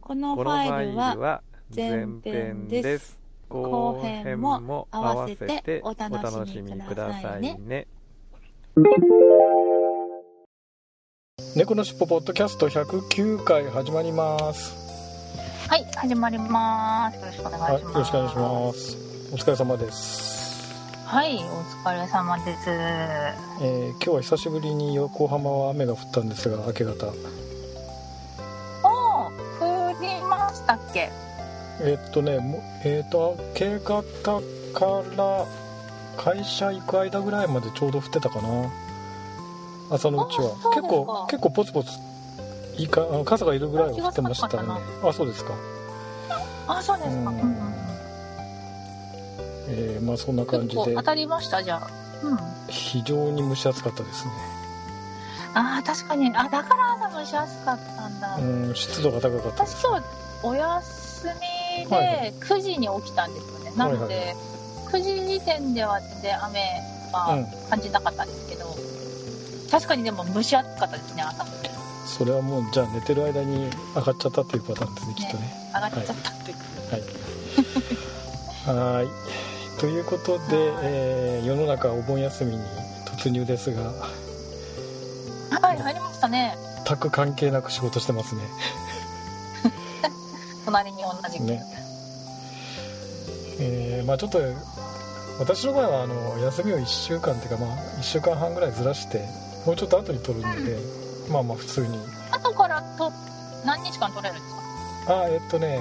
このファイルは前前編編です後後編編もも合合わわせておお楽楽ししみくだださいね猫のしっぽポッドキャスト109回始まります。はい、始まります。よろしくお願はいい、します。よろしくお願いします。お疲れ様です。はい、お疲れ様です。えー今日は久しぶりに横浜は雨が降ったんですが、明け方。したっけ？えーっとね、もえーっと明け方から会社行く間ぐらいまでちょうど降ってたかな。朝のうちは結構結構ポツポツいいか傘がいるぐらいは降ってましたね。あ、そうですか。あ、そうですか。うんえーまあそんな感じで当たりました、じゃあ。うん。非常に蒸し暑かったですね。あー、確かに。あ、だから朝蒸し暑かったんだ。うん、湿度が高かったです。私今日、お休みはいはい。で9時に起きたんですよね。なので、はい。は9時時点では全然雨はうん感じなかったんですけど、確かにでも蒸し暑かったですね、朝。も。それはもうじゃあ寝てる間に上がっちゃったっていうパターンですねきっとね。上がっちゃったという。はい。はい。ということで、えー世の中お盆休みに突入ですが。はい、入りましたね。全く関係なく仕事してますね隣に同じく。ね。えーまあちょっと私の場合はあの休みを1週間っていうかまあ1週間半ぐらいずらしてもうちょっと後に取るので、まあまあ普通に。後からと何日間取れるんですか？あえっとね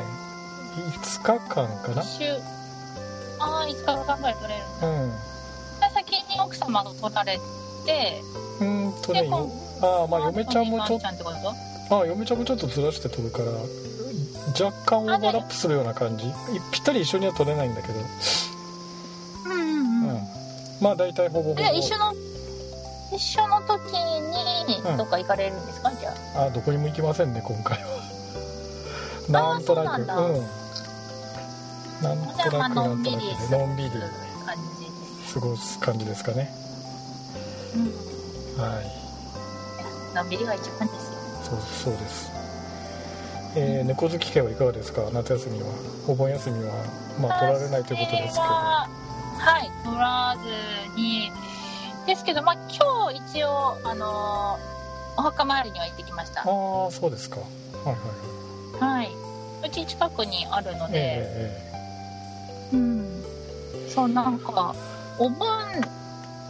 5日間かな。一週。ああ5日間ぐらい取れる。うん。で先に奥様が取られてうーんとねああまあ嫁ちゃんもちょっとと？あ嫁ちゃんもちょっとずらして撮るから若干オーバーラップするような感じ。いぴったり一緒には撮れないんだけど、うんうんううん。ん、まあ大体ほぼほぼ。一緒の一緒の時にうん。どっか行かれるんですか、じゃあ。あどこにも行きませんね今回は。なんとなく。そうなんなんとなくなんとなくのんびり過ごす感じですかね。うん、はい。のんびりが一番ですよ。そうそうですえー、猫好き家はいかがですか？夏休みは。お盆休みはまあ取られないということですけど。ははい取らずにですけどまあ今日一応あのお墓参りには行ってきました。ああそうですか。はいはいはい。はい。うち近くにあるので、えうん。そうなんかお盆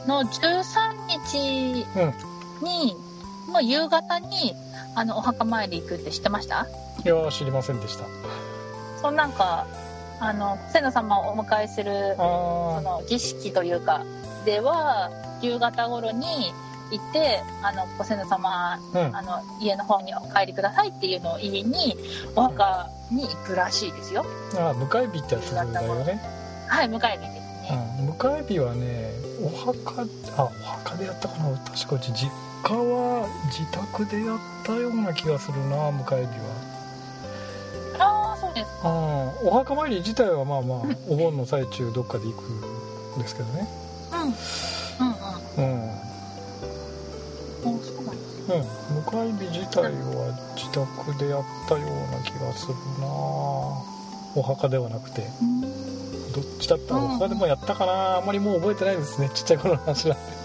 の13日に、もう夕方にあのお墓参り行くって知ってました？いやー知りませんでした。そうなんかあのご先祖様をお迎えするそあの儀式というかでは夕方頃に行ってあのご先祖様あうん。あの家の方にお帰りくださいっていうのを言いにお墓に行くらしいですよ。ああ迎え火ってやつだよね。はい迎え日。ですね、うん。迎え火はねお墓あお墓でやったかな。確かうち実家は自宅でやったような気がするな迎え火ああそうですはうんお墓参り自体はまあまあ お盆の最中どっかで行くんですけどね。うんうんうん。うん。うなんですうん、迎え火自体は自宅でやったような気がするな。お墓ではなくて。どっちだったうん。お墓でもやったかな。あんまりもう覚えてないですね。ちっちゃい頃の話なんで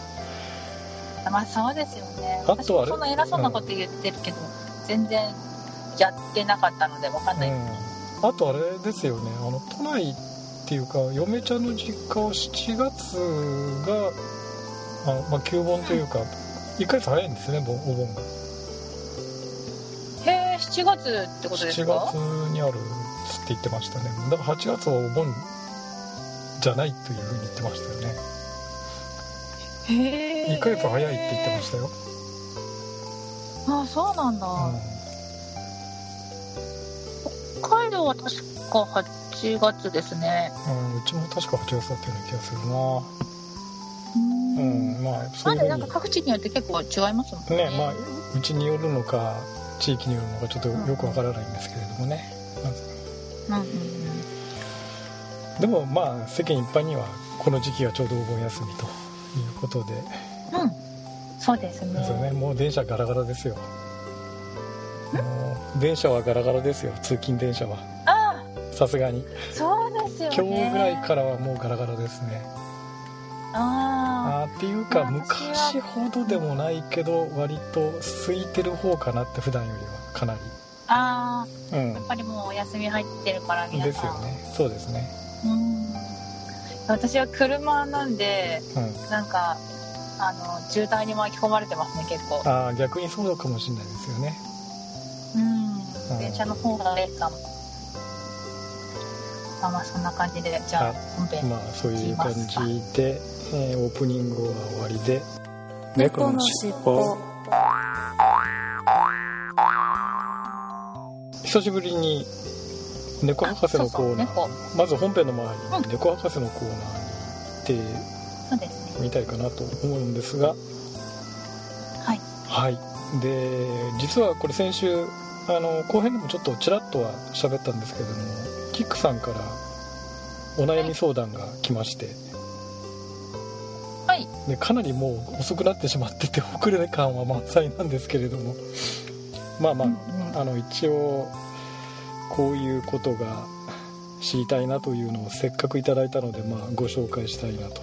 まあそうですよね。あとはそんな偉そうなこと言ってるけど、全然やってなかったのでわかんない、うん、あとあれですよね。あの都内っていうか嫁ちゃんの実家は7月があ、まあ、旧盆というか1ヶ月早いんですねぼお盆が。へえ7月ってことです7か月にあるって言ってましたね。だから8月はお盆じゃないというふうに言ってましたよねへえ1ヶ月早いって言ってましたよ、あそうなんだ、うん。北海道は確か8月ですね。うん、うちも確か8月だったような気がするな。うん。うんまあそういうなんか各地によって結構違いますもんね。ねまあうちによるのか地域によるのかちょっとよくわからないんですけれどもね、うん。うんうんでもまあ世間一般にはこの時期がちょうどお盆休みということで。うん。そうですね。ですよね。もう電車ガラガラですよ。電車はガラガラですよ。通勤電車は。あ！さすがに。あそうですよね。今日ぐらいからはもうガラガラですね。ああーっていうか昔ほどでもないけど割と空いてる方かなって普段よりは。かなり。ああうあやっぱりもうお休み入ってるからん皆さん。ですよね。そうですね。うん私は車なんでうんなんかあの渋滞に巻き込まれてますね結構。ああ逆にそうかもしれないですよね。うん。うん電車の方がいいかも。まあまあそんな感じでじゃああ本編まあそういう感じで、えーオープニングは終わりで。猫のしっぽ久しぶりに猫博士のコーナー。あそうそうまず本編の前にうん。猫博士のコーナーに行ってみたいかなと思うんですが。はい。はい。で実はこれ先週あの後編でもちょっとちらっとは喋ったんですけれどもキックさんからお悩み相談が来まして。はい。でかなりもう遅くなってしまってて遅れ感は満載なんですけれども。まあまあ、うんうん。あの一応こういうことが知りたいなというのをせっかくいただいたので、まあ、ご紹介したいなと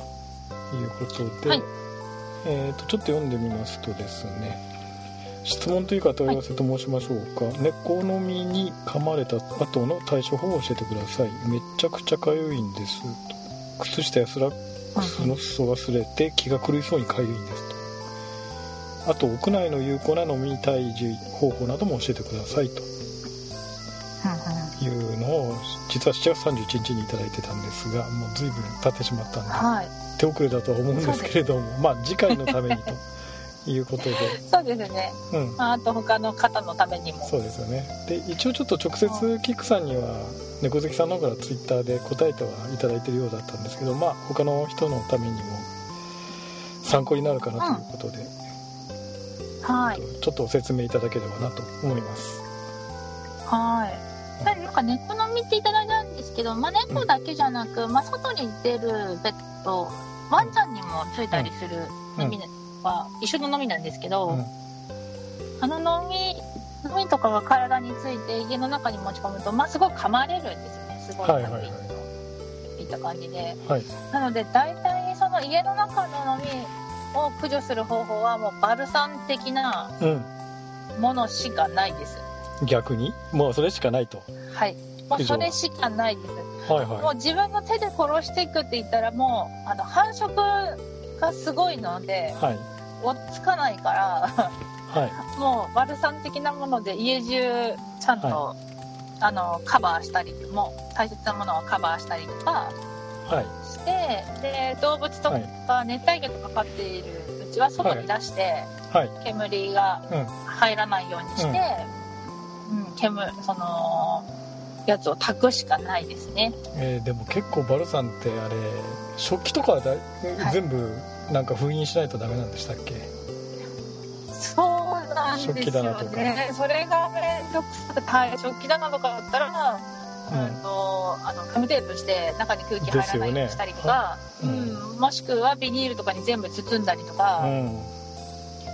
いうことで、はい。えー、とちょっと読んでみますとですね質問というか問い合わせと申しましょうか、猫の実に噛まれた後の対処法を教えてください。めっちゃくちゃかゆいんです。と靴下やスラックスの裾が擦れて気が狂いそうにかゆいんですと。あと屋内の有効な飲み退治方法なども教えてくださいと実は7月31日にいただいてたんですがもう随分経ってしまったんではい。手遅れだとは思うんですけれどもまあ次回のためにということで、そうですね。うん、まああと他の方のためにも。そうですよね。で一応ちょっと直接キックさんには猫好きさんの方からツイッターで答えてはいただいてるようだったんですけどまあ他の人のためにも参考になるかなということで、はい。ちょっとご説明いただければなと思います。はいなんか猫の実っていただいたんですけど、まあ、猫だけじゃなく、まあ、外に出るペットワンちゃんにもついたりするのみは一緒ののみなんですけど、うん。あののみのみとかが体について家の中に持ち込むと、まあ、すごい噛まれるんですよねすごい。はいはいはいい。った感じではい。なので大体その家の中ののみを駆除する方法はもうバルサン的なうん。ものしかないです逆に？もうそれしかないと。はい。もうそれしかないです。はいはもう自分の手で殺していくって言ったらもうあの繁殖がすごいのでいはい。追っつかないからはい。もうバルサン的なもので家中ちゃんと、あのカバーしたりもう大切なものをカバーしたりとかはい。してで動物とか熱帯魚とか飼っているうちは外に出して、はい。煙がうん入らないようにして、うん煙そのやつを炊くしかないですね。えーでも結構バルサンってあれ食器とかはだい、はい。全部なんか封印しないとダメなんでしたっけ？そうなんです食器棚とか。よね。それがめんどくさくて、食器棚とかだったら、うん、とあのガムテープして中に空気入らないようにしたりとか、ですよね。うん。もしくはビニールとかに全部包んだりとうかん。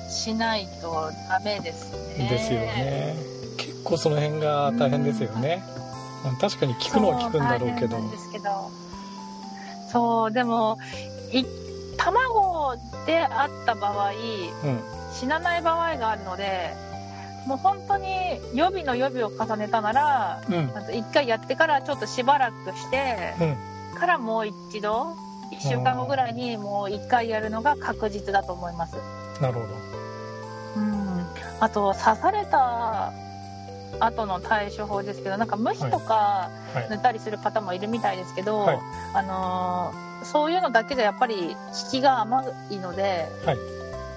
しないとダメですね。ですよね。結構その辺が大変ですよね、まあ確かに聞くのは聞くんだろうけど。そうでもい卵であった場合うん。死なない場合があるのでもう本当に予備の予備を重ねたならうん。あと1回やってからちょっとしばらくしてうん。からもう一度1週間後ぐらいにもう1回やるのが確実だと思います。なるほど。うん。あと刺された後の対処法ですけどなんか無比とかはい。塗ったりする方もいるみたいですけど、はい。あのーそういうのだけでやっぱり効きが甘いので、はい。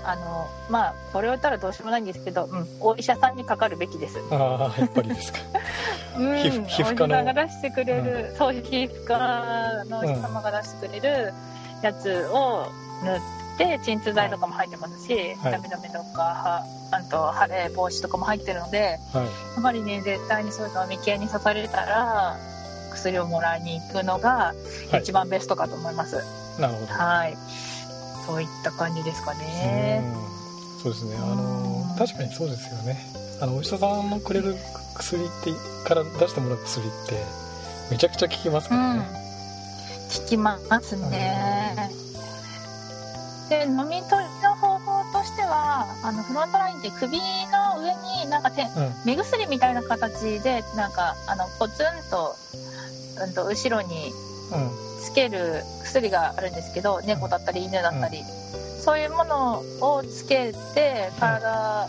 あのまあこれを言ったらどうしようもないんですけど、うん、お医者さんにかかるべきです。ああやっぱりですか。うん、皮膚科の。お医者さんが出してくれる、そう皮膚科のお医者様が出してくれるやつを塗って鎮痛剤とかも入ってますし、はい。痛み止めとかはあと腫れ防止とかも入ってるのではい。やっぱりね絶対にそういうのを眉間に刺されたら薬をもらいに行くのがはい。一番ベストかと思います。なるほど。はい、そういった感じですかね。うん。そうですね。あのうん確かにそうですよね。あのお医者さんのくれる薬ってから出してもらう薬ってめちゃくちゃ効きますうんからね、、効きますね。で飲み取りの方法としてはあのフロントラインって首の上になんかてうん。目薬みたいな形でなんかあのポツンと,、うん、と後ろにうん。つける薬があるんですけど猫だったり犬だったり、そういうものをつけて体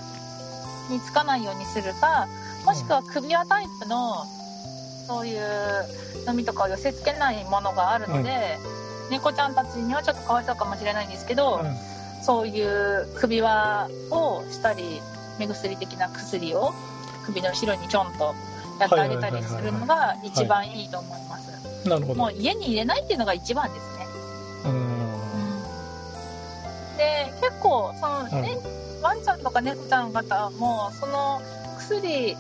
につかないようにするかもしくは首輪タイプのそういう飲みとかを寄せ付けないものがあるので、猫ちゃんたちにはちょっとかわいそうかもしれないんですけど、そういう首輪をしたり目薬的な薬を首の後ろにちょんとやってあげたりするのが一番いいと思います。うんなるほど。もう家に入れないっていうのが一番ですね。うん。で結構その、うんねワンちゃんとか猫ちゃん方もその薬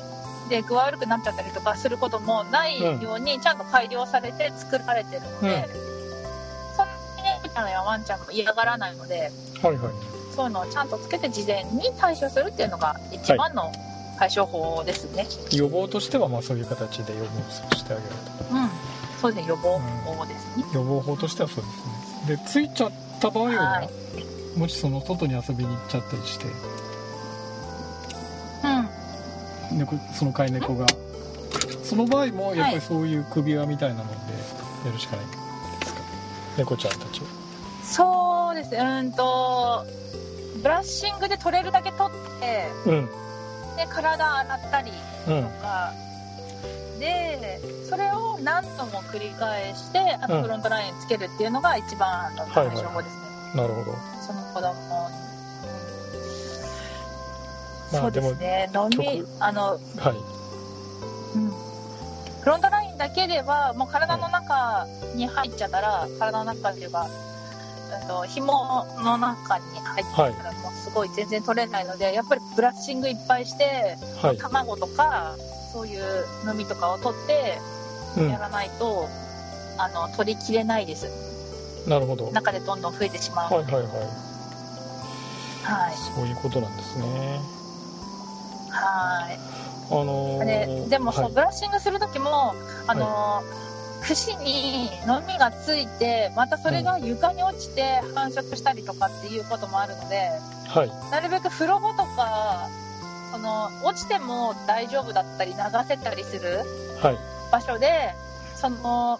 で具合悪くなっちゃったりとかすることもないようにちゃんと改良されて作られてるので、そん。なに猫ちゃんやワンちゃんも嫌がらないのではいはい。そういうのをちゃんとつけて事前に対処するっていうのが一番の対処法ですね。予防としてはまあそういう形で予防してあげるうん、そうですね予防法ですね。と予防法としてはそうですね。でついちゃった場合は、はい。もしその外に遊びに行っちゃったりして。うん。猫その飼い猫が。その場合もやっぱりそういう首輪みたいなのでやるしかないですか、猫ちゃんたちはそうですね。うんとブラッシングで取れるだけ取ってうん。で体洗ったりうん。とかでそれを何度も繰り返してあうん。のフロントラインつけるっていうのが一番の対処法ですね、なるほど。その子供に、まあそうですね。飲み曲。あの、はい。うん、フロントラインだけではもう体の中に入っちゃったら、体の中っていうかうんと紐の中に入っちゃったらもうすごい全然取れないのでやっぱりブラッシングいっぱいしてはい、卵とかそういう飲みとかを取ってうん。やらないと、あの取りきれないです。なるほど。はい中でどんどん増えてしまう。はいはいはい。そういうことなんですね。はい。あのーででもそう、はい。ブラッシングする時もあの、串にのみがついてまたそれが床に落ちて繁殖したりとかっていうこともあるので、はい。なるべく風呂場とかその落ちても大丈夫だったり流せたりするはい。場所でその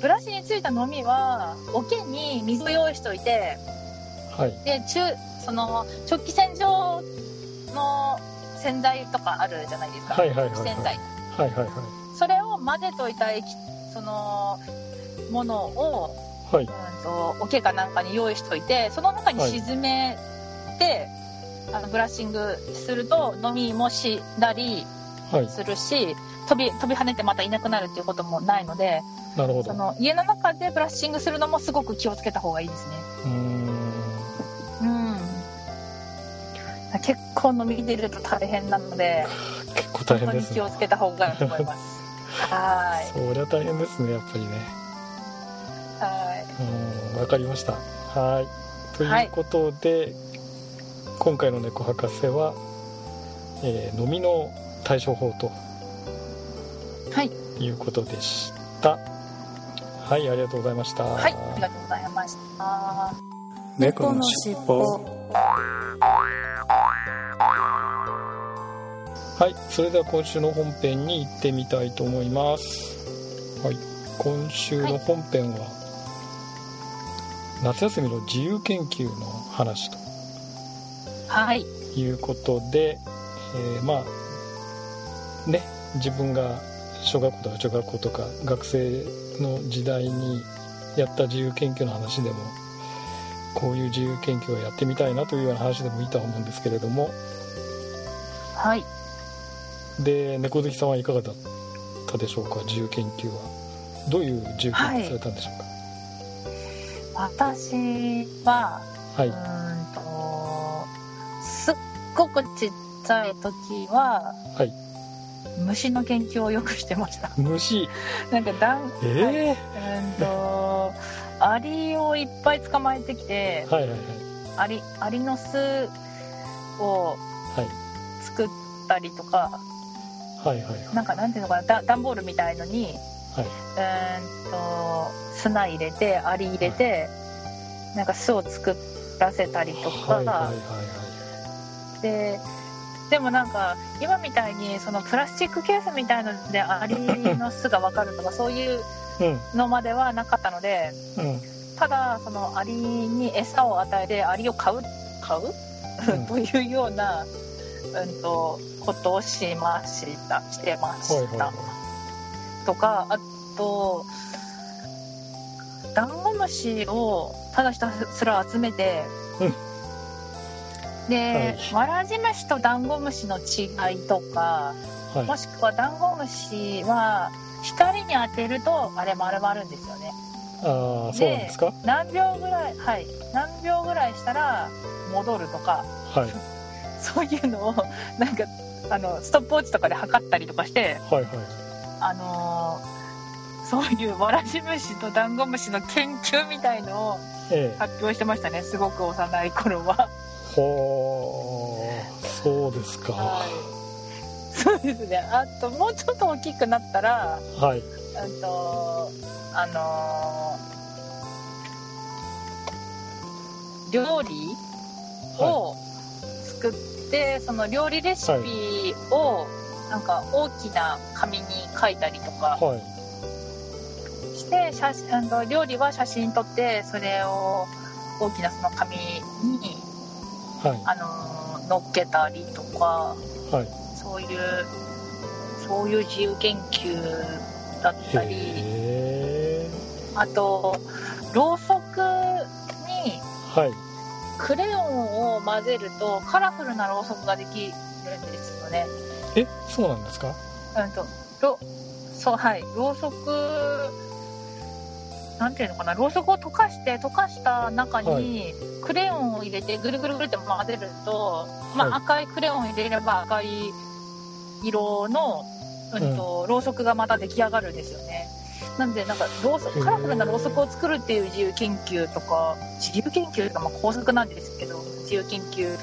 ブラシについたのみは桶に水を用意しておいてはい。で中その直帰洗浄の洗剤とかあるじゃないですか、はいはいはいはい。洗剤。はいはい。それを混ぜといた液そのものを、はい。うん、と桶かなんかに用意しておいてその中に沈めて、あのブラッシングすると飲みもしだりはい。するし飛び飛び跳ねてまたいなくなるっていうこともないのでなるほど。そうの家の中でブラッシングするのもすごく気をつけた方がいいですね。うん。結構飲み出ると大変なので結構大変ですね。気をつけた方がいいと思います。はい。そりゃ大変ですねやっぱりね。はい。うんわかりました。はい。ということで、今回の猫博士は、えー飲みの対処法とはい。いうことでした。はいありがとうございました。はい、ありがとうございました。猫のしっぽはい、それでは今週の本編に行ってみたいと思います。はい、今週の本編は、夏休みの自由研究の話とはい、いうことで、えーまあね自分が小学校とか中学校とか学生の時代にやった自由研究の話でもこういう自由研究をやってみたいなというような話でもいいとは思うんですけれども。はいで猫好きさんはいかがだったでしょうか？自由研究は。どういう自由研究されたんでしょうか、私は、はい、うーんとすっごくちっちゃい時は、はい。虫の研究をよくしてました。虫。なんかだんええうんと アリをいっぱい捕まえてきてはいはいはい。アリアリの巣をはい。作ったりとかはいはいはい。なんかなんていうのかなだ段ボールみたいのにはい。うーんと砂入れてアリ入れて、なんか巣を作らせたりとか、はいはいはいででもなんか今みたいにそのプラスチックケースみたいのでアリの巣が分かるとかそういうはいのまではなかったのでうんうん。ただそのアリに餌を与えてアリを飼う飼う、うん。というような、うん、とことをしました。してました、はいはいはい。とかあとダンゴムシをただひたすら集めて、うん。で、はい。わらじ虫とダンゴムシの違いとかはい。もしくはダンゴムシは光に当てるとあれ丸まるんですよね。ああそうなんですか？何秒ぐらいはい。何秒ぐらいしたら戻るとかはいそういうのをなんかあのストップウォッチとかで測ったりとかしてはいはい。あのーそういうわらじ虫とダンゴムシの研究みたいのをええ。発表してましたねすごく幼い頃は。ほーそうですか。はそうですね。あともうちょっと大きくなったらい。うんとあのー料理を作って、その料理レシピをなんか大きな紙に書いたりとかはい。して写真あの料理は写真撮ってそれを大きなその紙に、はい。あのー乗っけたりとかはい。そういうそういう自由研究だったり。あとろうそくにはいクレヨンを混ぜるとカラフルなろうそくができるんですよね。えそうなんですか？うんとろそうはい。ろうそくなんていうのかな？ろうそくを溶かして溶かした中にクレヨンを入れてぐるぐるぐるって混ぜると、まあ、はい。赤いクレヨンを入れれば赤い色の、うんとろうそくがまた出来上がるんですよね。なんでなんかろうそカラフルなろうそくを作るっていう自由研究とか自由研究とかまあ工作なんですけど自由研究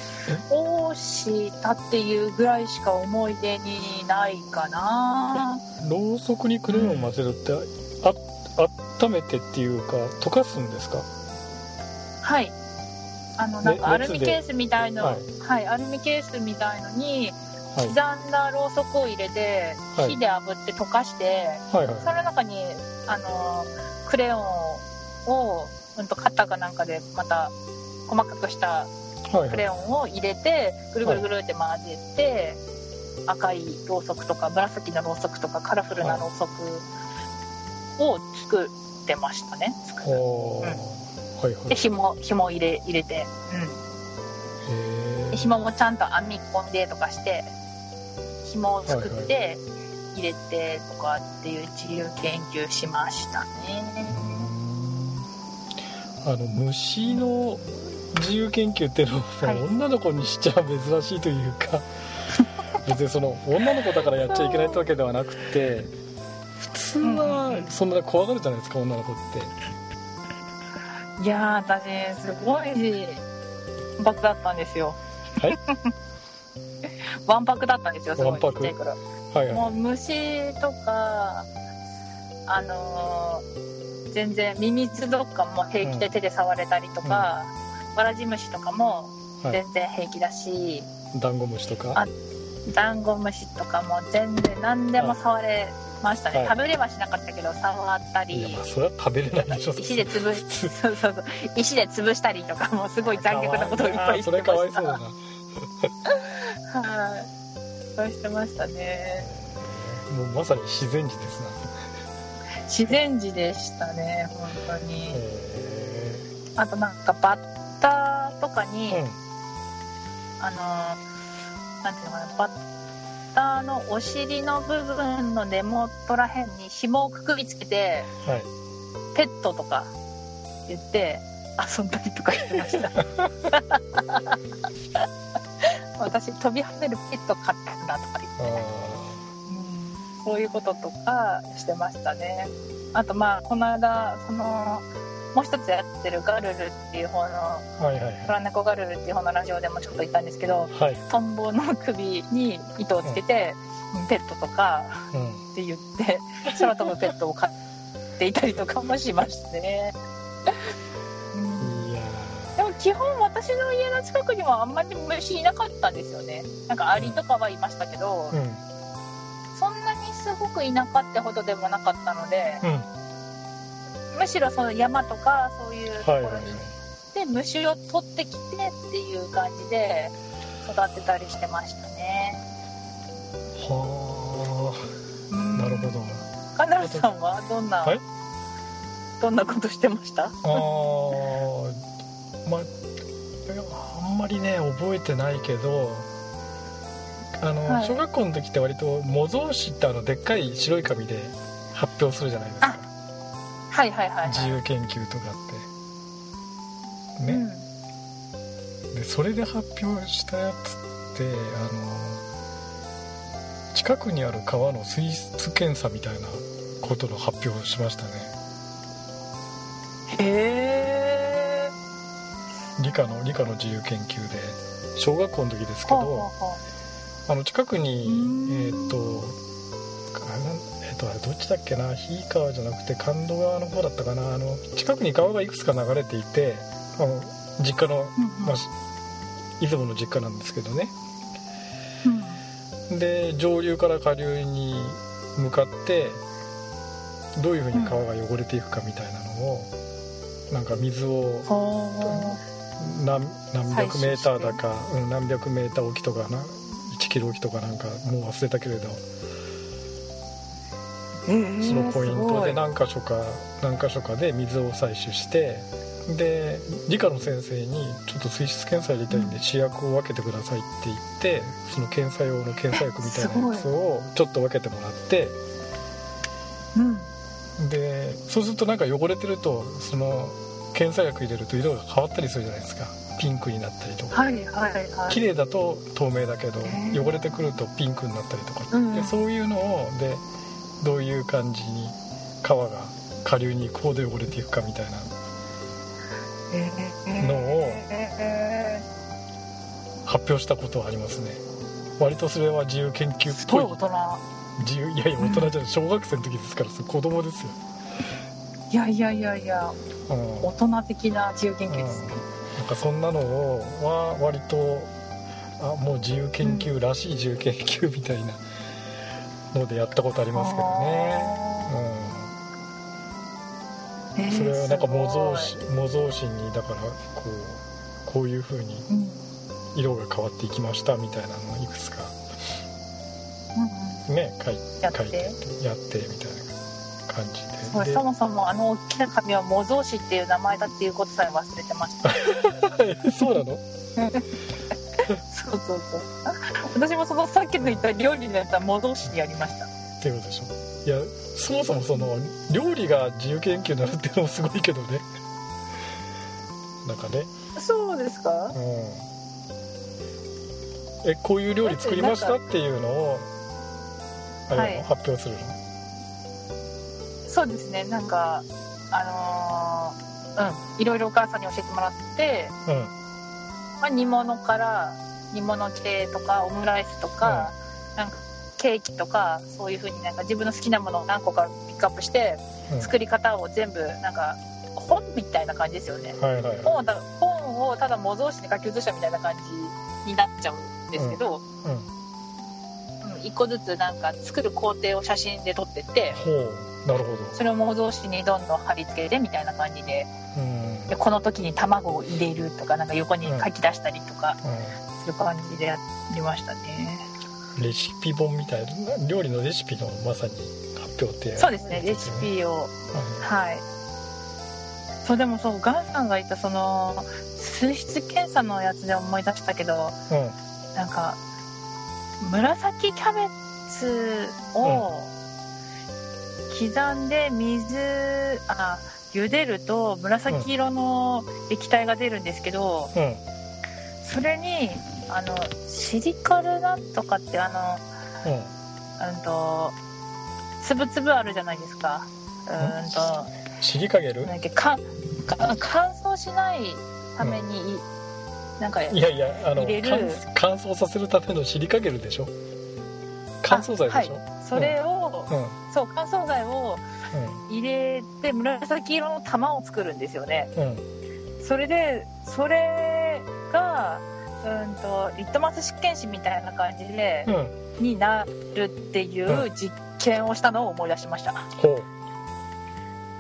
をしたっていうぐらいしか思い出にないかな。ろうそくにクレヨンを混ぜるってあ温めてっていうか溶かすんですか？はい。あの、なんかねアルミケースみたいの、ははいい、アルミケースみたいのに、はい。刻んだろうそくを入れて、はい。火で炙って溶かして、はいはい。その中に、あの、クレヨンを、うんと、カッターかなんかで、また、細かくしたはいクレヨンを入れて、ぐるぐるぐるって混ぜて、赤いろうそくとか、紫のろうそくとか、カラフルなろうそくを作ってましたね。作るほーはいはい。で、紐、紐入れ、入れて、うん。へで紐もちゃんと編み込んでとかして紐を作って入れてとかっていう自由研究しましたね。あの虫の自由研究っていうのは、はい。女の子にしちゃ珍しいというか 別にその女の子だからやっちゃいけないってわけではなくて普通はそんな怖がるじゃないですか女の子って。いやー私すごいわんぱくだったんですよはい。わんぱくだったんですよすごい。ちっちゃい頃。はいはい。もう虫とかあのー全然ミミズとかも平気で手で触れたりとか、わらじ虫とかもはい。全然平気だし、ダンゴムシとか？あダンゴムシとかも全然何でも触れましたね、はい。食べれはしなかったけど触ったいやりまあそれは食べれないでしょ。石で潰し そうそうそう。石で潰したりとかもすごい残虐なことをいっぱいそれしてましたかわいそうだな。はい。そうしてましたね。もうまさに自然児ですな。自然児でしたね本当に。へあとなんかバッとかに、うん。あのーなんていうのかなバッターのお尻の部分の根元らへんに紐をくくりつけてはい。ペットとか言って遊んだりとかしてました。私飛び跳ねるペット飼ったんだとか言って、あうん。そういうこととかしてましたね。あとまあこの間そのもう一つやってるガルルっていう方のーはいはいトラネコガルルっていう方のラジオでもちょっと言ったんですけどはい。はいトンボの首に糸をつけて、ペットとかうんって言って空飛ぶペットを飼っていたりとかもしましたね、でも基本私の家の近くにはあんまり虫いなかったんですよね。なんかアリとかはいましたけど、ーうん。そんなにすごく田舎ってほどでもなかったのでうんむしろその山とかそういうとこはいはいはい。ろに行って虫を取ってきてっていう感じで育ってたりしてましたね。はあ。なるほど。カナルさんはどんな、はい？どんなことしてました？ああまああんまりね覚えてないけどあの、はい。小学校の時って割と模造紙ってあのでっかい白い紙で発表するじゃないですかはいはいはい、はい、自由研究とかって。ね、でそれで発表したやつってあの近くにある川の水質検査みたいなことの発表をしましたね。うん、へえ理科の理科の自由研究で。小学校の時ですけど。あの近くにえーっーっとあれどっちだっけな？日川じゃなくて神戸川の方だったかな？あの近くに川がいくつか流れていてあの実家の、まあ、出雲の実家なんですけどね。うん。で上流から下流に向かってどういうふうに川が汚れていくかみたいなのを、なんか水をほ何何百メーターだか、うん、何百メーター沖とかな？1キロ沖とかなんかもう忘れたけれどそのポイントでな何箇所か何箇所かで水を採取してで理科の先生にちょっと水質検査やりたいんで試薬を分けてくださいって言ってその検査用の検査薬みたいなやつをちょっと分けてもらってうん。でそうするとなんか汚れてるとその検査薬入れると色が変わったりするじゃないですか。ピンクになったりとか。はいはいはい。綺麗だと透明だけど汚れてくるとピンクになったりとか、うん。でそういうのをでどういう感じに川が下流に行くほど汚れていくかみたいなのをへ発表したことはありますね。割とそれは自由研究えっぽい。自由いやいや大人じゃない。小学生の時ですから子供ですよ、いやいやいやいやうん、大人的な自由研究ですね。なんかそんなのをは割とあもう自由研究らしい自由研究みたいなのでやったことありますけどね、うん、それはなんか模造す紙模造紙にだからこうこういう風にごいうん。色が変わっていきましたみたいなのをいくつか。うん。ね書い書いてやってみたいな感じうんでそもそもあの大きな紙は模造紙っていう名前だっていうことさえ忘れてました。でそうなの？そうそうそう。私もそのさっきの言った料理のやつは模造紙でやりました。っていうことでしょ。いやそもそもその料理が自由研究になるっていうのもすごいけどね。なんかね。そうですか？うん。えこういう料理作りましたっていうのをあれなの、はい。発表するの？そうですね。なんかあのーうん。いろいろお母さんに教えてもらって、うん。まあ、煮物から煮物系とかオムライスとか、なんかケーキとかそういう風になんか自分の好きなものを何個かピックアップしてうん。作り方を全部なんか本みたいな感じですよね。はいはいはい。本をた本をただ模造紙に書き写したみたいな感じになっちゃうんですけど、うん。うん。一個ずつなんか作る工程を写真で撮ってってなるほど。それを模造紙にどんどん貼り付けてみたいな感じで。うん。でこの時に卵を入れるとかなんか横に書き出したりとか。する感じでやりましたね、うんレシピ本みたいな料理のレシピのまさに発表ってそうですねレシピを。うん。はい。そうでもそうガンさんが言ったその水質検査のやつで思い出したけどうん。なんか紫キャベツを刻んで水あ茹でると紫色の液体が出るんですけど、うん。それにあのシリカルナットかってあのうん。うんとつぶつぶあるじゃないですか。うんとシリカゲル？なんかか乾燥しないために、いなんかいやいやあの乾乾燥させるためのシリカゲルでしょ？乾燥剤でしょ、それを、うん。そう乾燥剤を入れて紫色の玉を作るんですよね。うんうん。それでそれがうんとリットマス試験紙みたいな感じで、うん。になるっていう実験をしたのを思い出しました、ほう。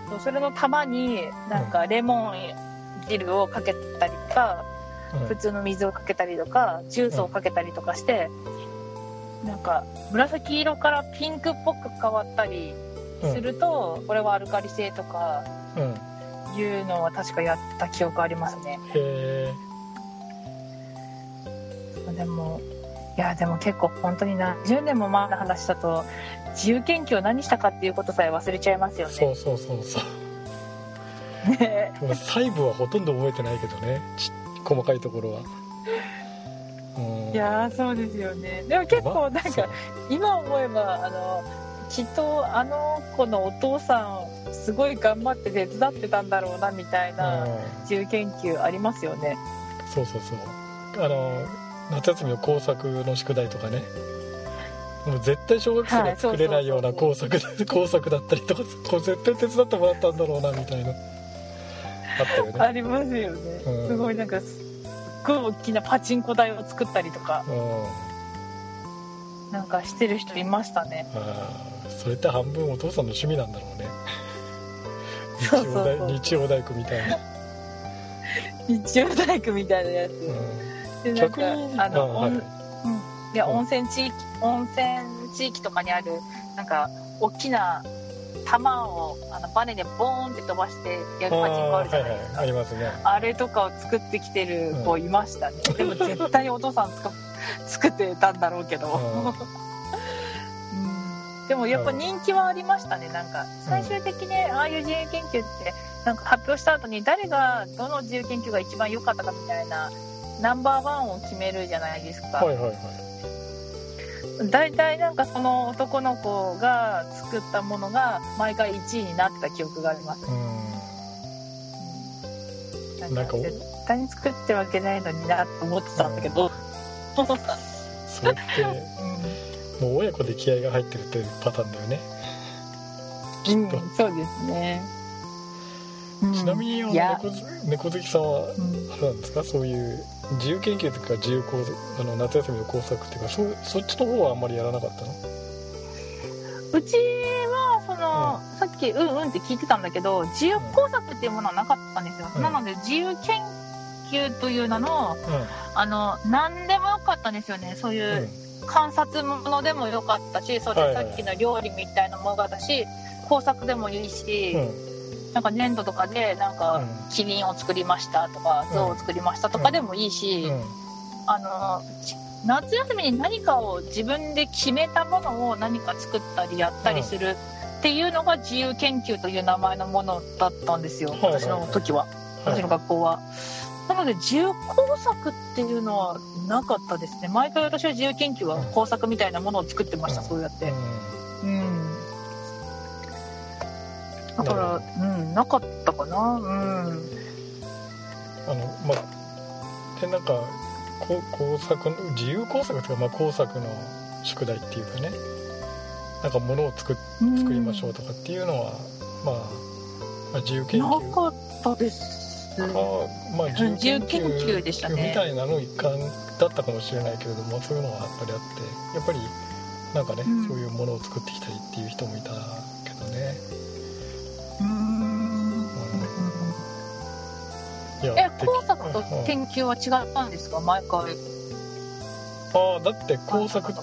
そうそれの玉になんかレモン汁をかけたりとか、うん。普通の水をかけたりとかジュースをかけたりとかして、なんか紫色からピンクっぽく変わったりすると、これはアルカリ性とかうん。いうのは確かやった記憶ありますね。へえでもいやでも結構本当に何十年も前の話だと自由研究を何したかっていうことさえ忘れちゃいますよね。そうそうそうそう。ね。もう細部はほとんど覚えてないけどね。ち細かいところは。うん。いやーそうですよね。でも結構なんか今思えばあのきっとあの子のお父さんすごい頑張って手伝ってたんだろうなみたいなうん。自由研究ありますよね。そうそうそう。あの夏休みの工作の宿題とかね。もう絶対小学生が作れないような工作だ 工作だったりとかこれ絶対手伝ってもらったんだろうなみたいな。あったよね。ありますよね、うん。すごいなんかすっごい大きなパチンコ台を作ったりとか。うん。なんかしてる人いましたね。あーそれって半分お父さんの趣味なんだろうね。日曜大工みたいな、日曜大工みたいなやつ、うん、でなんかあの、あはい。温いやうん。温泉地域温泉地域とかにあるなんか大きな玉をあのバネでボーンって飛ばしてやるパチンコあるじゃないですか。はいはい。ありますね。あれとかを作ってきてる子いましたね、でも絶対にお父さんつか作ってたんだろうけど、うん。うん。でもやっぱ人気はありましたね。なんか最終的にああいう自由研究ってなんか発表した後に誰がどの自由研究が一番良かったかみたいなナンバーワンを決めるじゃないですか、はいはいはい。大体なんかその男の子が作ったものが毎回1位になってた記憶があります。うん。なんか絶対に作ってるわけないのになと思ってたんだけど、それってもう親子で気合が入ってるっていうパターンだよね。きっと、うんそうですね、ちなみに猫好きさんはうんあれなんですか？そういう自由研究というか自由工作あの夏休みの工作っていうかそうそっちの方はあんまりやらなかったの？うちはその、さっきうんうんって聞いてたんだけど自由工作っていうものはなかったんですよ、うん。なので自由研究という名のうあの何でもよかったんですよね。そういんうん。う観察ものでもよかったしそれさっきの料理みたいなものだったし工作でもいいし、うんなんか粘土とかでなんかうん。キリンを作りましたとか象を作りましたとかでもいいし、うん。あのち夏休みに何かを自分で決めたものを何か作ったりやったりするっていうのが自由研究という名前のものだったんですよ、私の時は、はい私の学校は。なので自由工作っていうのはなかったですね。毎回私は自由研究は工作みたいなものを作ってました、うん。そうやって。ううんだからうんなかったかな。うん。んあのまあでなんかこ工作の自由工作というか、まあ、工作の宿題っていうかね。なんか物を作っ作りましょうとかっていうのは、まあ、まあ自由研な究かったですか、まあ、自由研究でしたね。みたいなの一環だったかもしれないけれどもそういうのはやっぱりあってやっぱりなんかね、うん。そういうものを作ってきたりっていう人もいたけどねえで工作とうん研究は違ったんですか？毎回。ああだって工作って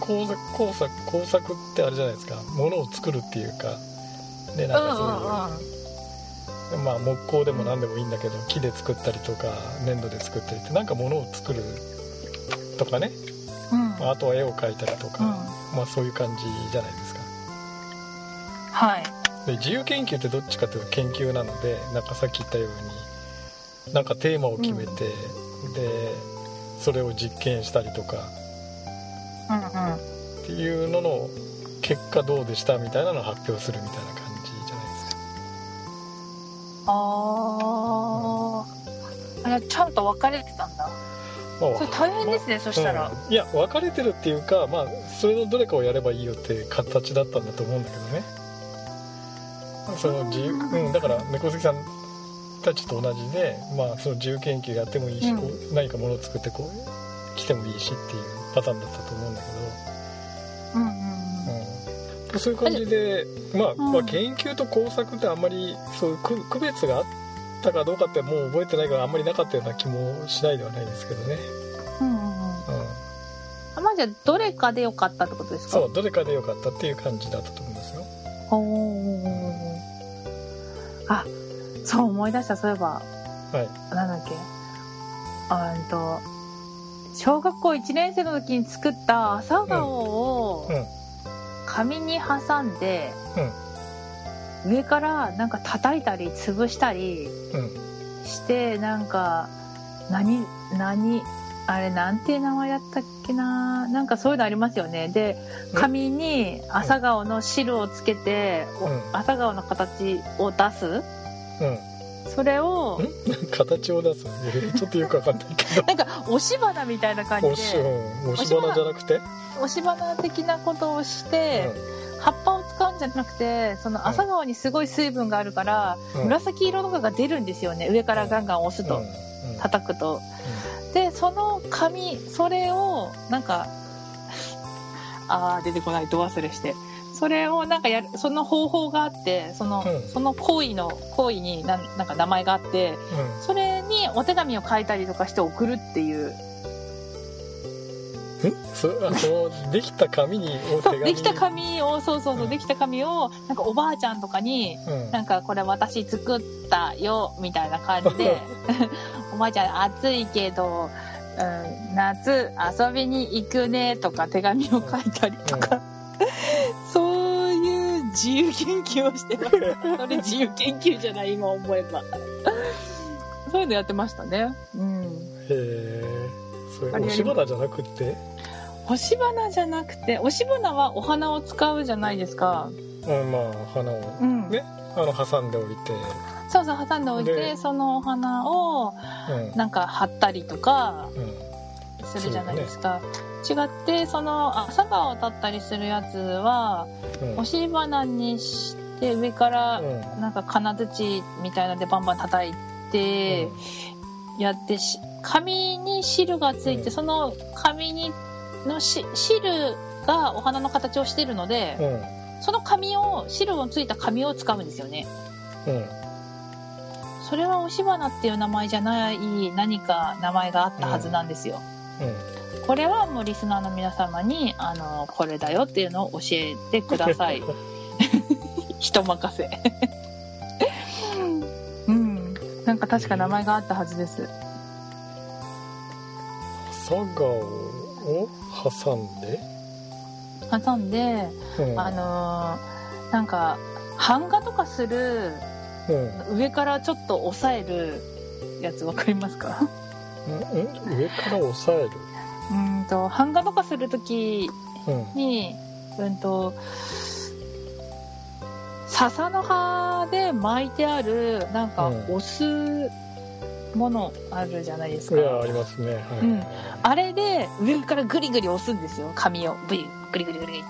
工作工作工作ってあれじゃないですか。ものを作るっていうか。でなんかそういう、まあ木工でも何でもいいんだけど木で作ったりとか粘土で作ったりってなんか物を作るとかね。うん。あとは絵を描いたりとか、うん。まあそういう感じじゃないですか。はい。で自由研究ってどっちかというと研究なのでなんかさっき言ったようになんかテーマを決めて、でそれを実験したりとかうんうん。っていうのの結果どうでしたみたいなのを発表するみたいな感じじゃないですかああ。あれ、ちゃんと分かれてたんだ。まあそれ大変ですね、そしたら。うんいや分かれてるっていうかまあそれのどれかをやればいいよって形だったんだと思うんだけどねその自由、うん、だから猫好きさんたちと同じで、まあ、その自由研究やってもいいし、うん。こう何かものを作ってこう来てもいいしっていうパターンだったと思うんだけうんうんうん。ど、うん、そういう感じで、まあうん。まあ研究と工作ってあんまりそういう区区別があったかどうかってもう覚えてないからあんまりなかったような気もしないではないんですけどね、うんうんうん。うん、あまあじゃあ、どれかでよかったってことですか？そうどれかでよかったっていう感じだったと思うんですよあ、そう思い出した、そういえば、はい。なんだっけ。あうんと、小学校1年生の時に作った朝顔をうん。紙に挟んで、うん。上からなんか叩いたり潰したりうん。して、なんか、何、何、あれなんていう名前だったっけな？なんかそういうのありますよね。で、紙に朝顔の汁をつけて、おうん。朝顔の形を出す？うん。それを、ん？形を出す？え ーちょっとよくわかんないけど。なんか押し花みたいな感じ押し,、で、うし花じゃなくて、押し花的なことをして、葉っぱを使うんじゃなくて、その朝顔にすごい水分があるから、うん。紫色とかが出るんですよね。上からガンガン押すと、うん。うん。叩くと。で、その紙、それを、なんか、あー、出てこない、ど忘れして。それをなんかやる、その方法があって、その、うんその行為の、行為になんなんか名前があって、うんそれにお手紙を書いたりとかして送るっていう。うん、そあそのできた紙にそう、紙できた紙を、そうそうそう、うんできた紙を、なんかおばあちゃんとかに、うんなんかこれ私作ったよ、みたいな感じで、おばあちゃん暑いけど、うん、夏遊びに行くね、とか手紙を書いたりとか、そういう自由研究をしてます。それ自由研究じゃない、今思えば。そういうのやってましたね。うん。へえそれ押し花じゃなくて、押し花じゃなくて、押し花はお花を使うじゃないですか。うん、まあ花を。うん。ねあの挟んでおいて、そうそう、挟んでおいて、でそのお花を、うん。なんか貼ったりとかうん。するじゃないですか。違って、その朝顔を立ったりするやつは、うん。押し花にして上からうん。なんか金槌みたいなのでバンバン叩いてやってし紙に汁がついて、うん。その紙にのし汁がお花の形をしてるので、うん。その紙を汁のついた紙を使うんですよね。うん。それは押し花っていう名前じゃない何か名前があったはずなんですよ、うん。これはもうリスナーの皆様にあのこれだよっていうのを教えてください。人任せ。うんなんか確か名前があったはずです。朝顔を挟んで、挟んでうん、あのーなんか版画とかするうん。上からちょっと押さえるやつわかりますか？うんうん？上から押さえる、うんと版画とかするときうん。にうんと笹の葉で巻いてあるなんかうん。押すものあるじゃないですか、いやありますね。はい、うん。あれで上からグリグリ押すんですよ。紙を。ブリグリグリグリっ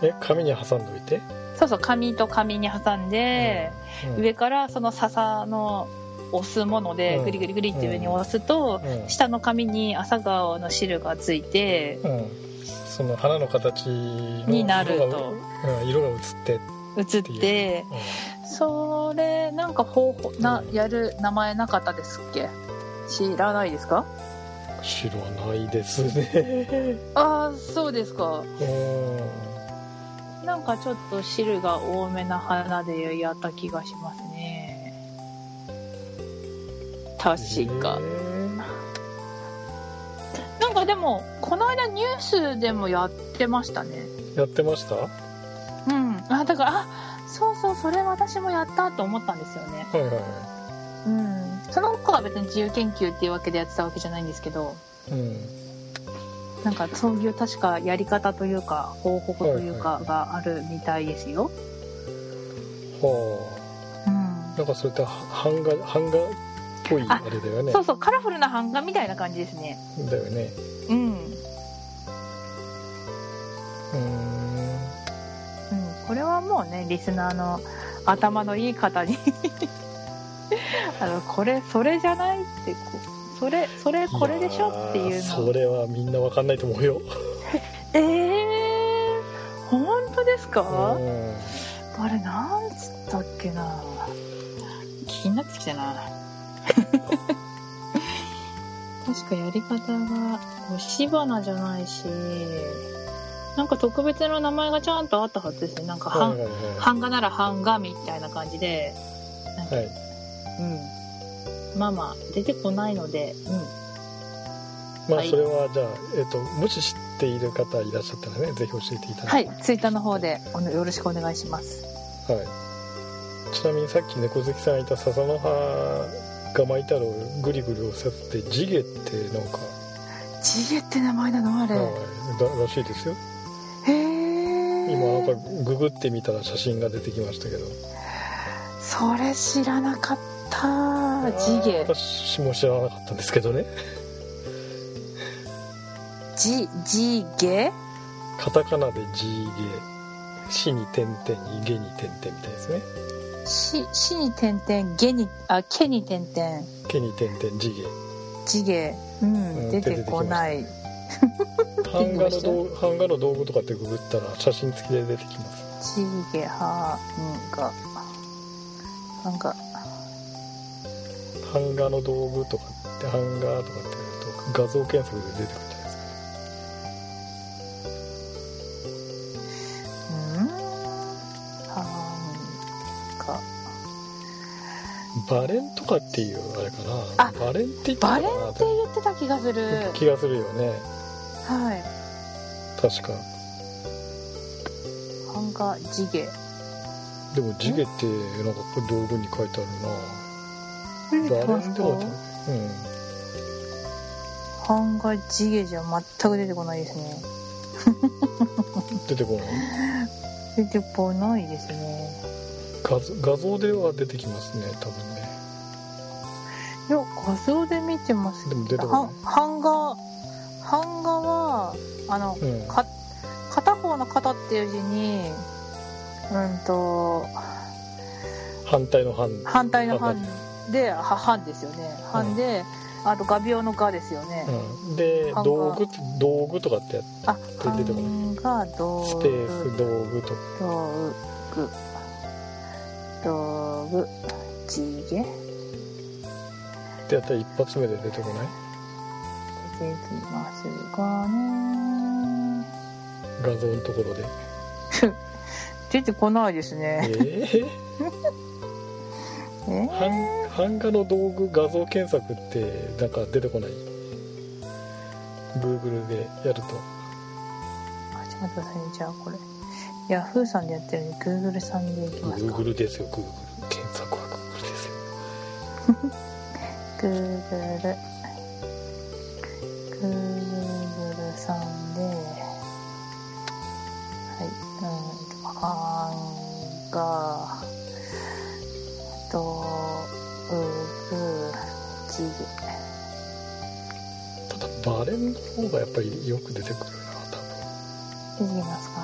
て。え紙に挟んどいて、そうそう紙と紙に挟んで、うん。上からその笹の押すものでうん。グリグリグリって上に押すと、うん。下の紙に朝顔の汁がついてうん、その花の形のになると。色が映って映って。それなんか方法なやる名前なかったですっけ？知らないですか？知らないですね。ああそうですか。うん。なんかちょっと汁が多めな花でやった気がしますね。確か。へなんかでも、この間ニュースでもやってましたね。ーやってました？はうん。あ、だから、あ、そうそう、それ私もやったと思ったんですよね。いはいはうん。その子は別に自由研究っていうわけでやってたわけじゃないんですけど、いうんなんかそういう確かやり方というか、方法というかがあるみたいですよ。はうんあ。なんかそういった版画版画っぽいあれだよねそうそう、カラフルな版画みたいな感じですね。だよねうん。うん。これはもうね、リスナーの頭のいい方に あの、これ、それじゃないってこう、それ、それ、これでしょっていうの。それはみんなわかんないと思うよ。えー、本当ですか？うん。あれ、なんつったっけな？気になってきたな。確かやり方が、押し花じゃないし、なんか特別の名前がちゃんとあったはずですね。なんか、はんはいはい版画なら版画みたいな感じで、はい、はい、うん。まあまあ、出てこないので、うん。はいまあそれはじゃあ、えっともし知っている方いらっしゃったらねぜひ教えていただはいい、ツイッターの方でおよろしくお願いします。て、はい、ちなみにさっき猫好きさんがいた笹の葉が巻いたらぐりぐりをさせて地毛ってなんか、ジゲって名前なの？あれ。はい、だらしいですよ。今なんかググってみたら写真が出てきましたけどそれ知らなかった。ジゲ。私も知らなかったんですけどねジ、ジゲ？カタカナで地毛死に点々に下に点々みたいですねし、しに点々、ゲに、あ、ケに点々、毛に点々地毛ジゲ。うん、うん出てこない。版画の道版画の道具とかってググったら写真付きで出てきますジゲ、は、んが。なんか、版画の道具とかって版画とかってやると画像検索で出てくるバレンとかっていうあれかあなバレンって言ってたバレンって言ってた気がする。気がするよねはい。確か版画、ジゲ。でも地毛ってなんかこれ道具に書いてあるなバレンではうん版画、ジゲじゃ全く出てこないですね。出てこない？出てこないですね。画像画像では出てきますね多分ねいや、画像で見てますでも出てこはない。版画、版画は、あの、うん。か、片方の肩っていう字に、うんと、反対の反反対のは反で、は、反ですよね。反で、あと画鋲の画ですよね。うん、で道具道具とかってあ、出てこ版画、道スペー具、ス道具と。か道具、道具、地毛ってやったら一発目で出てこない？出てきますがね。画像のところで 出てこないですえね。ー、え版版画の道具画像検索ってなんか出てこない？Google でやるとあ、ちょっと待ってくださいね。じゃあこれ。Yahoo さんでやってるんで、Google さんでいきますか。Google ですよ Google 検索は Google ですよ Google。Google さんで、はい。うんと、版画、道具、地ただバレンの方がやっぱりよく出てくるな多分毛。出てきますか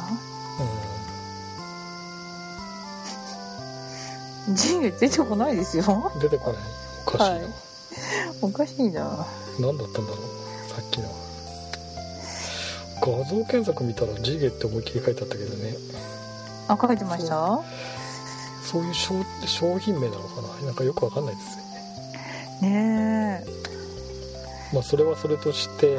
う地毛 出てこないですよ。ん出てこないおかしいな、はいおかしいな。何だったんだろうさっきの画像検索見たらジゲって思いっきり書いてあったけどねあ、書いてました？そういう商商品名なのかななんかよくわかんないですよねねえ。まあそれはそれとして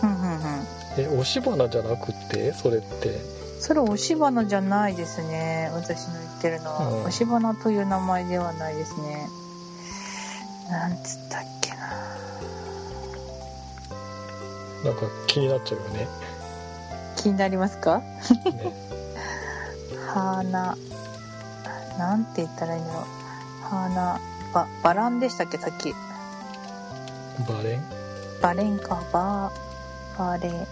ふんふんふん。え押し花じゃなくって？それってそれ押し花じゃないですね。私の言ってるのは。うん押し花という名前ではないですね。なんつったっけな。なんか気になっちゃうよね。気になりますか？ね。花。なんて言ったらいいの？花。ババランでしたっけ？さっき。バレン？バレンか。ババレン。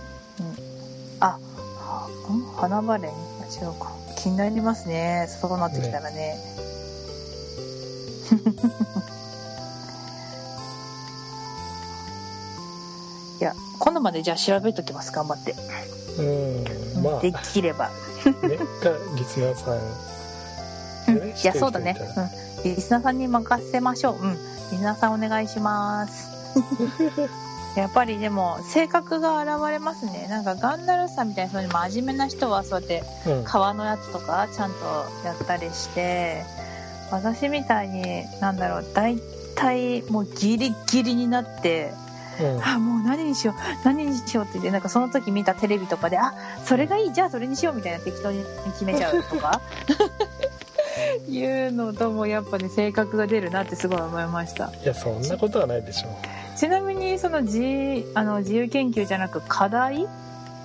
あはん？花バレン？あ違うか。気になりますね。そうなってきたらね いや今度までじゃあ調べときます。頑張って、うんまあ。できれば。ねかリスナーさん。うんねいやそうだね。うん。リスナーさんに任せましょう。うん。リスナーさんお願いします。やっぱりでも性格が現れますね。なんかガンダルフさんみたいにそういう真面目な人はそうやってうん。革のやつとかちゃんとやったりして私みたいになんだろう大体もうギリギリになってうんあもう何にしよう。何にしようって言ってなんかその時見たテレビとかであそれがいい。じゃあそれにしようみたいな適当に決めちゃうとか。いうのともやっぱね性格が出るなってすごい思いました。いやそんなことはないでしょちなみにその自あの自由研究じゃなく課題う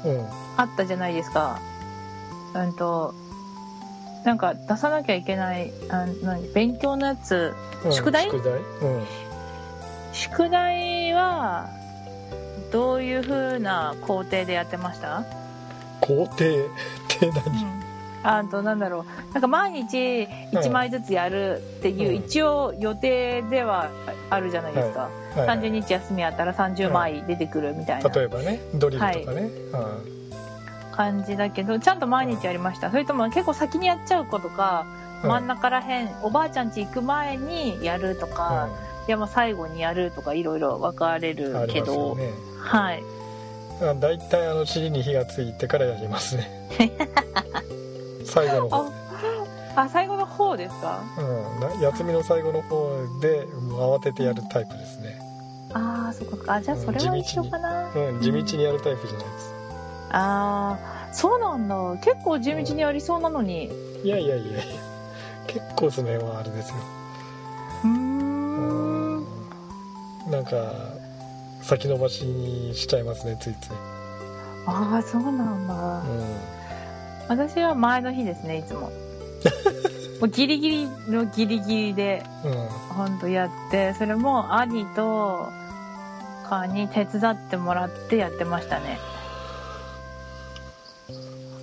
うん。あったじゃないですか。うんと、なんか出さなきゃいけない、あ何？勉強のやつ、うん宿題？宿題？うん宿題は、どういう風な工程でやってました？工程って何、あと、なんだろう。なんか毎日1枚ずつやるっていう、うん。一応予定ではあるじゃないですか。はい。30日休みあったら30枚出てくるみたいな。例えばねドリルとかね、感じだけど、ちゃんと毎日やりました。それとも結構先にやっちゃう子とか、うん真ん中らへん、おばあちゃん家行く前にやるとか、いやもう最後にやるとかいろいろ分かれうんるけど、ねはい。あ大体あの尻に火がついてからやりますね。最後の方。あ、あ、最後の方ですか？うん、な休みの最後の方でもう慌ててやるタイプですね、ああ、そっか。あ、じゃあそれは一緒かな。うん、地道に。やるタイプじゃないです。ああ、そうなんだ。結構地道にやりそうなのに。いやいやいやいや。結構その辺はあれですよなんか先延ばしにしちゃいますねついついああ、そうなんだ。う私は前の日ですね、いつも。もうギリギリのギリギリで、んうんほんとやって、それも兄とかに手伝ってもらってやってましたね。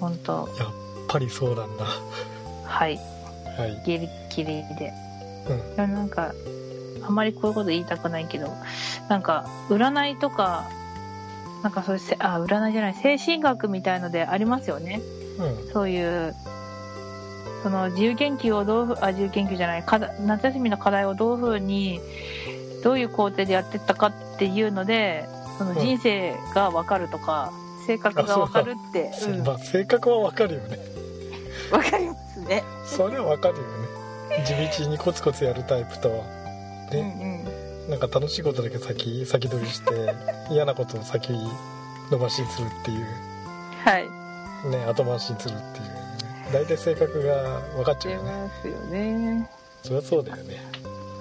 ほんと、やっぱりそうなんだはい。はいギリギリで。うんいやなんか、あんまりこういうこと言いたくないけど、なんか、占いとか、なんかそういうせ、あ、占いじゃない、精神学みたいのでありますよね。うん。そういう、その自由研究をどうあ、自由研究じゃない、夏休みの課題をどういうふうに、どういう工程でやってったかっていうので、そのうん人生がわかるとか、性格がわかるって、せうん。まあ性格はわかるよね。わかりますね。それはわかるよね。地道にコツコツやるタイプとはうんね、うん。なんか楽しいことだけ先先取りして 嫌なことを先延ばしにするっていうはい。ね後回しにするっていうね大体性格が分かっちゃう出よねますよね。そりゃそうだよね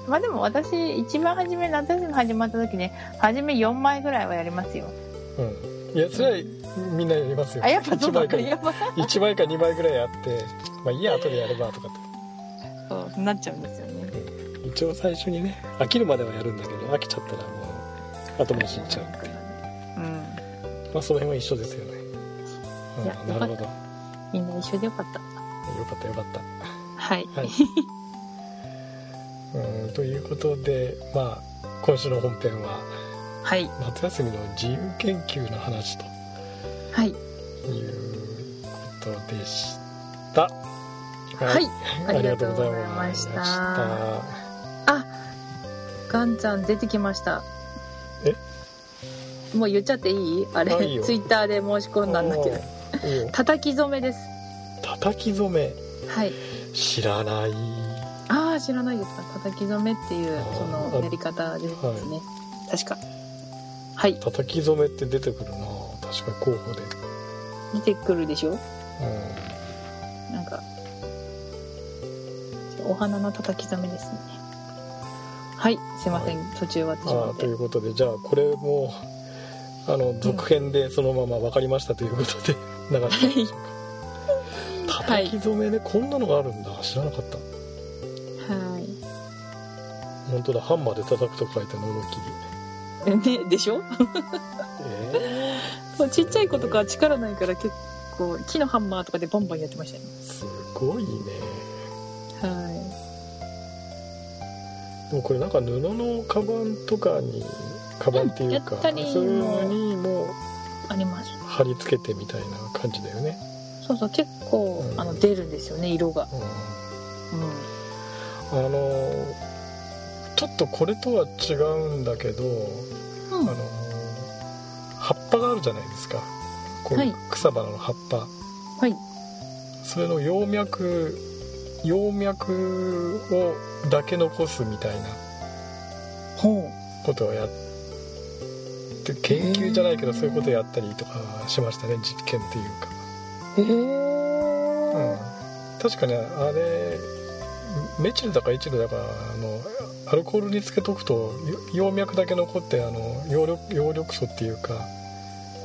まあでも私、一番初め、夏休み始まった時ね、初め4枚ぐらいはやりますよ。うんいやそれはみんなやりますよあ、やっぱそう1だ枚かやっぱ1枚か2枚ぐらいやってまあいいや後でやればとかってそうなっちゃうんですよね。一応最初にね飽きるまではやるんだけど飽きちゃったらもう後回しにしちゃううん。まあその辺は一緒ですよね、うんいやなるほどよみんな一緒でよかった。かったよかったはい。はい うんということでまあ今週の本編ははい。夏休みの自由研究の話とはい。いうことでしたはい。ありがとうござい ありがとうございましたガンちゃん出てきました。え？もう言っちゃっていい？あれツイッターで申し込んだんだけど。叩き染めです。叩き染め？はい。知らないああ、知らないですか？叩き染めっていうそのやり方ですね。確か。はい。叩き染めって出てくるな確かに候補で出てくるでしょ？うなんか、お花の叩き染めですね。はいすいません、途中終わってしまあーといってうことでじゃあこれもあの続編でそのまま分かりましたということで 流してみましょうか。叩き染めね、こんなのがあるんだ。知らなかった。はい。本当だ。ハンマーで叩くと書いてあるの思いっきりねでしょ？えそうちっちゃい子とか力ないから結構木のハンマーとかでバンバンやってましたよ。ねー、すごいねでもこれなんか布のカバンとかにカバンっていうか、うんそういうのにもいあります。貼り付けてみたいな感じだよね、そうそう結構、うんあの出るんですよね色が。うん、あのちょっとこれとは違うんだけど、あの葉っぱがあるじゃないですか。こ草花の葉っぱ、はい。それの葉脈葉脈をだけ残すみたいなほことをやって研究じゃないけどそういうことをやったりとかしましたね実験っていうか、うへえ、うん、確かねあれメチルだかエチルだかあのアルコールにつけとくとよ葉脈だけ残ってあの葉緑葉緑素っていうか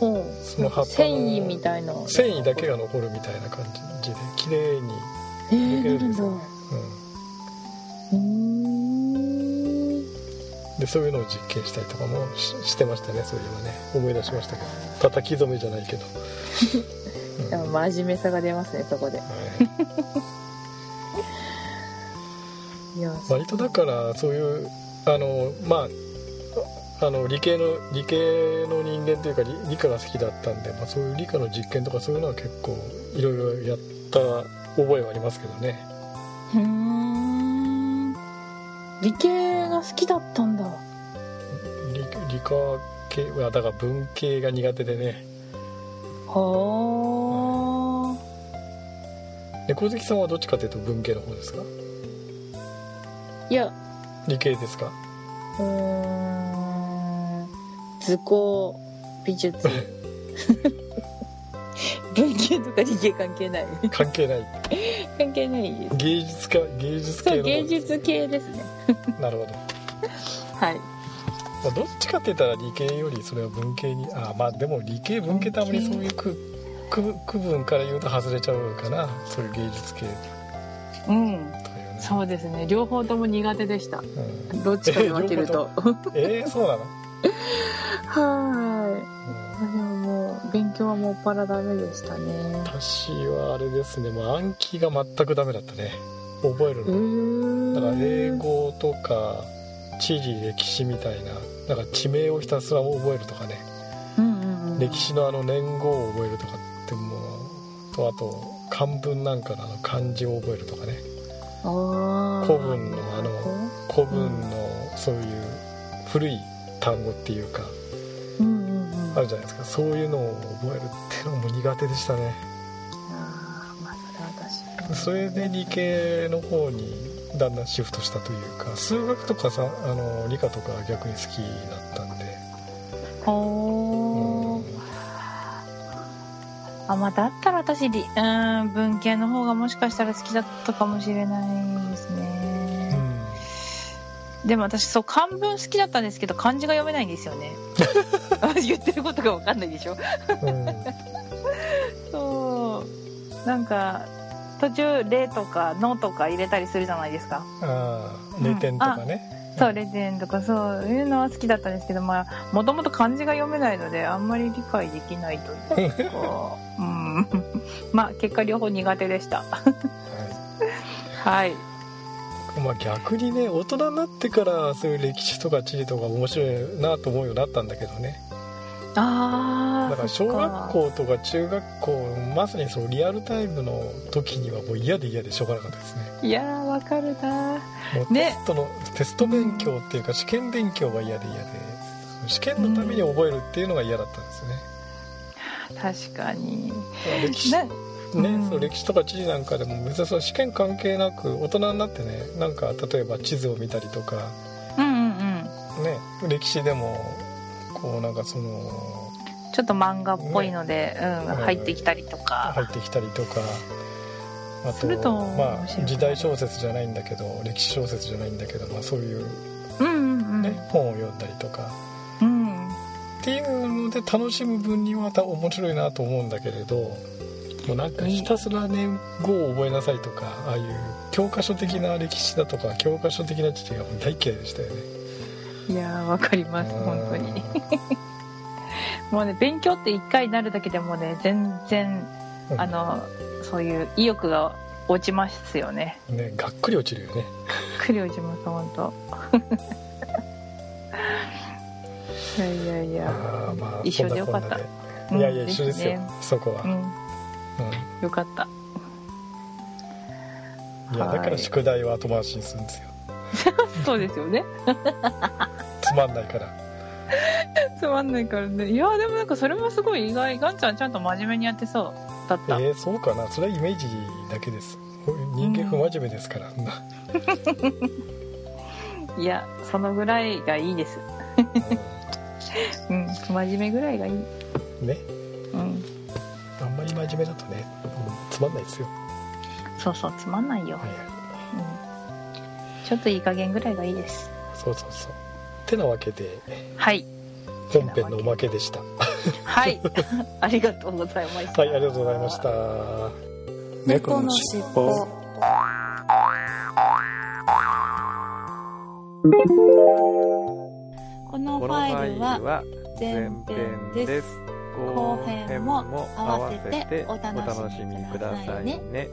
その葉っぱの繊維みたいな繊維だけが残るみたいな感じで綺麗にえるんですよね、うーん。うん、でそういうのを実験したりとかもししてましたねそういえばね。思い出しましたけど。叩き染めじゃないけど、うん。でも真面目さが出ますねそこで。はい。いや割とだからそういうあのまああの理系の理系の人間というか理理科が好きだったんで、まあ、そういう理科の実験とかそういうのは結構いろいろやった覚えはありますけどね。うー。ん理系が好きだったんだ。理理科系はだから文系が苦手でね。は猫好きさんはどっちかというと文系の方ですか？あいや。理系ですか？うーん。図工美術 文系とか理系関係ない。関係ない。関係ないです。芸術家芸術系の芸術系ですね。なるほど、はい。まあ、どっちかって言ったら理系よりそれは文系にあまあでも理系文系ってあまりそういう区区区分から言うと外れちゃうかな。そういう芸術系。とうんそうですね。両方とも苦手でした。うん、どっちかに分けると。えー、そうなの、はい。うん勉強はもっぱらダメでしたね。私はあれですね。もう暗記が全くダメだったね。覚えるうのだから英ー語とか地理歴史みたいななんか地名をひたすら覚えるとかね。うんうんうん。歴史のあの年号を覚えるとかってもうとあと漢文なんかのあの漢字を覚えるとかね。古文のあの古文のそういう古い単語っていうかあるじゃないですか。そういうのを覚えるっていうのも苦手でしたね。あーまあそれは私それで理系の方にだんだんシフトしたというか数学とかさあの理科とかは逆に好きだったんで。ほー。あまあだったら私りうん文系の方がもしかしたら好きだったかもしれないですうね、ん。でも私そう漢文好きだったんですけど漢字が読めないんですよね 言ってることが分かんないでしょうんそうなんか途中「れ」とか「の」とか入れたりするじゃないですかああ0点とかね、そうレジェンとかそういうのは好きだったんですけどまあもともと漢字が読めないのであんまり理解できないというかうんまあ結果両方苦手でしたははいまあ、逆にね大人になってからそういう歴史とか地理とか面白いなと思うようになったんだけどねああだから小学校とか中学校まさにそうリアルタイムの時にはもう嫌で嫌でしょうがなかったですね。いやーわかるなもうテねストの、テスト勉強っていうか試験勉強が嫌で嫌で。試験のために覚えるっていうのが嫌だったんですよね、確かに。歴史なね、うん。そう歴史とか地理なんかでも別にその試験関係なく大人になってねなんか例えば地図を見たりとかうんうんうん。ね歴史でもこうなんかそのちょっと漫画っぽいので、うんうん入ってきたりとか。入ってきたりとか。あとするとまあ時代小説じゃないんだけど歴史小説じゃないんだけど、まあ、そういううん。ね、本を読んだりとか。うん。っていうので楽しむ分にはまた面白いなと思うんだけれどもうなんかひたすらね語を覚えなさいとかああいう教科書的な歴史だとか教科書的な知識が大嫌いでしたよねいやー、わかります、本当に。もうね、勉強って一回になるだけでもね、全然、うんあの、そういう意欲が落ちますよね。ねがっくり落ちるよねくり落ちます、本当。いやいやいや。まあ一緒でよかったいやいやうん一緒ですよ、そこは、うん、うんよかった。いやだから宿題は後回しにするんですよ そうですよね。つまんないからつまんないからね。いや、でもなんかそれもすごい意外。ガンちゃんちゃんと真面目にやってそうだった。えー、そうかなそれはイメージだけです人間不真面目ですから、いや、そのぐらいがいいです。うん、真面目ぐらいがいい。うんねうん。あんまり真面目だとね、うんつまんないですよ、そうそう、つまんないよは。いはい、うん。ちょっといい加減ぐらいがいいです。そうそうそうてなわけではい。本編のおまけでしたは はい。ありがとうございました。いありがとうございました猫のしっぽこのファァイルは前前編編でですす。後編も合わせておお楽しみみくださいさいねね。